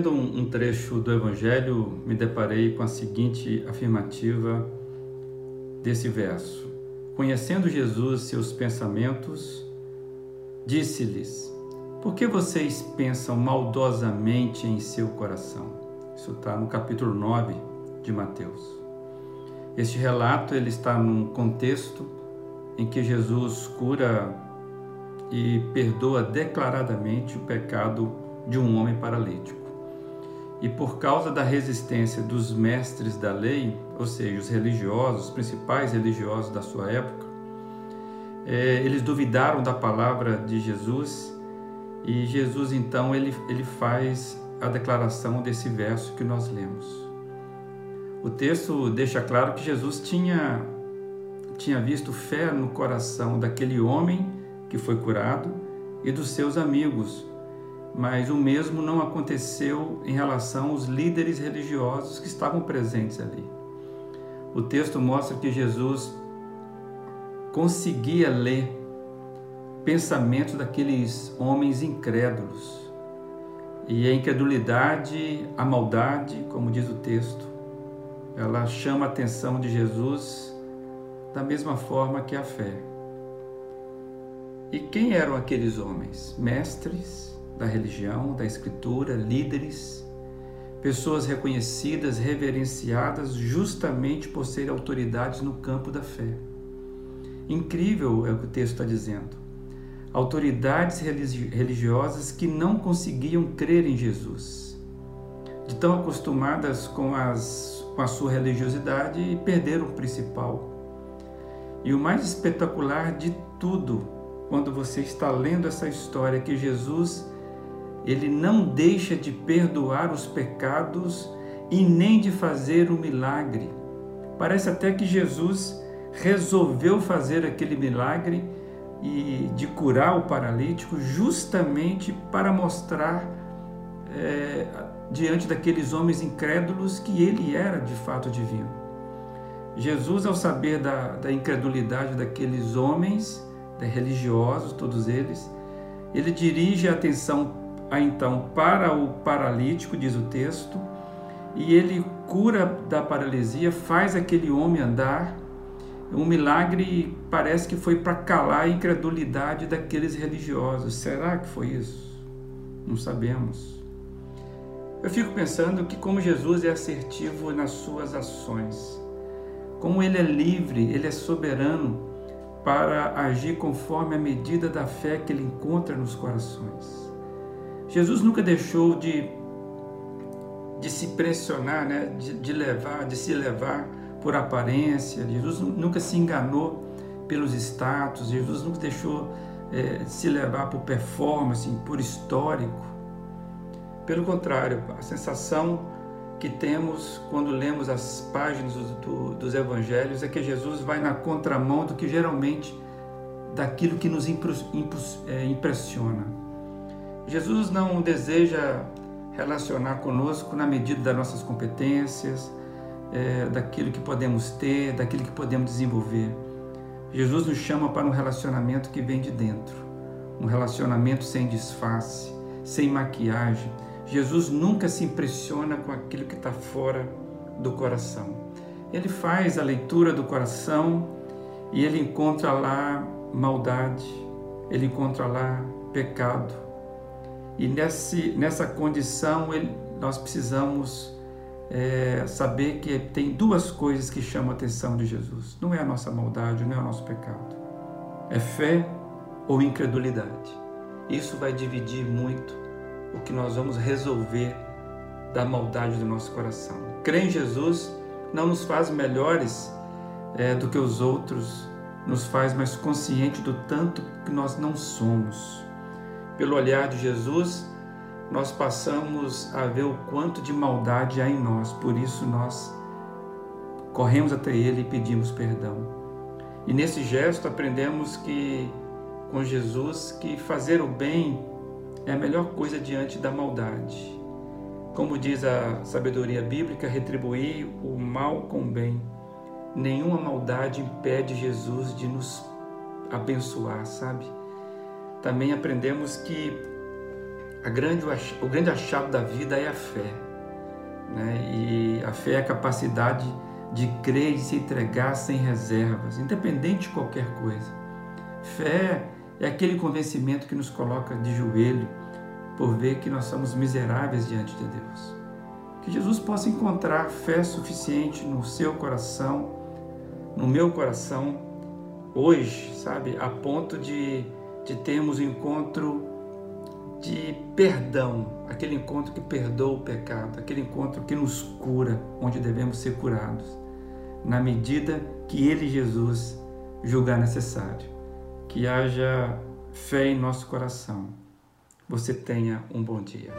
do Evangelho, me deparei com a seguinte afirmativa desse verso: Conhecendo Jesus seus pensamentos, disse-lhes: Por que vocês pensam maldosamente em seu coração? Isso está no capítulo 9 de Mateus. Este relato ele está num contexto em que Jesus cura e perdoa declaradamente o pecado de um homem paralítico. E por causa da resistência dos mestres da lei, ou seja, os religiosos, os principais religiosos da sua época, é, eles duvidaram da palavra de Jesus e Jesus então ele, ele faz a declaração desse verso que nós lemos. O texto deixa claro que Jesus tinha, tinha visto fé no coração daquele homem que foi curado e dos seus amigos, mas o mesmo não aconteceu em relação aos líderes religiosos que estavam presentes ali. O texto mostra que Jesus conseguia ler pensamentos daqueles homens incrédulos. E a incredulidade, a maldade, como diz o texto, ela chama a atenção de Jesus da mesma forma que a fé. E quem eram aqueles homens? Mestres da religião, da escritura, líderes, pessoas reconhecidas, reverenciadas justamente por serem autoridades no campo da fé. Incrível é o que o texto está dizendo. Autoridades religiosas que não conseguiam crer em Jesus, de tão acostumadas com, as, com a sua religiosidade e perderam o principal. E o mais espetacular de tudo, quando você está lendo essa história, é que Jesus ele não deixa de perdoar os pecados e nem de fazer o um milagre. Parece até que Jesus resolveu fazer aquele milagre e de curar o paralítico justamente para mostrar é, diante daqueles homens incrédulos que ele era de fato divino. Jesus, ao saber da, da incredulidade daqueles homens, religiosos, todos eles, ele dirige a atenção a, então para o paralítico, diz o texto, e ele cura da paralisia, faz aquele homem andar um milagre parece que foi para calar a incredulidade daqueles religiosos. Será que foi isso? Não sabemos. Eu fico pensando que como Jesus é assertivo nas suas ações, como ele é livre, ele é soberano para agir conforme a medida da fé que ele encontra nos corações. Jesus nunca deixou de, de se pressionar, né? de, de levar, de se levar por aparência, Jesus nunca se enganou pelos status, Jesus nunca deixou é, se levar por performance, por histórico. Pelo contrário, a sensação que temos quando lemos as páginas do, do, dos evangelhos é que Jesus vai na contramão do que geralmente daquilo que nos é, impressiona. Jesus não deseja relacionar conosco na medida das nossas competências, é, daquilo que podemos ter, daquilo que podemos desenvolver. Jesus nos chama para um relacionamento que vem de dentro, um relacionamento sem disfarce, sem maquiagem. Jesus nunca se impressiona com aquilo que está fora do coração. Ele faz a leitura do coração e ele encontra lá maldade, ele encontra lá pecado. E nesse, nessa condição ele, nós precisamos é, saber que tem duas coisas que chamam a atenção de Jesus. Não é a nossa maldade, não é o nosso pecado. É fé ou incredulidade. Isso vai dividir muito o que nós vamos resolver da maldade do nosso coração. Crer em Jesus não nos faz melhores é, do que os outros, nos faz mais conscientes do tanto que nós não somos. Pelo olhar de Jesus, nós passamos a ver o quanto de maldade há em nós, por isso nós corremos até Ele e pedimos perdão. E nesse gesto aprendemos que com Jesus que fazer o bem é a melhor coisa diante da maldade. Como diz a sabedoria bíblica, retribuir o mal com o bem. Nenhuma maldade impede Jesus de nos abençoar, sabe? Também aprendemos que Grande, o grande achado da vida é a fé. Né? E a fé é a capacidade de crer e se entregar sem reservas, independente de qualquer coisa. Fé é aquele convencimento que nos coloca de joelho por ver que nós somos miseráveis diante de Deus. Que Jesus possa encontrar fé suficiente no seu coração, no meu coração, hoje, sabe, a ponto de, de termos encontro de perdão, aquele encontro que perdoa o pecado, aquele encontro que nos cura, onde devemos ser curados, na medida que Ele, Jesus, julgar necessário. Que haja fé em nosso coração. Você tenha um bom dia.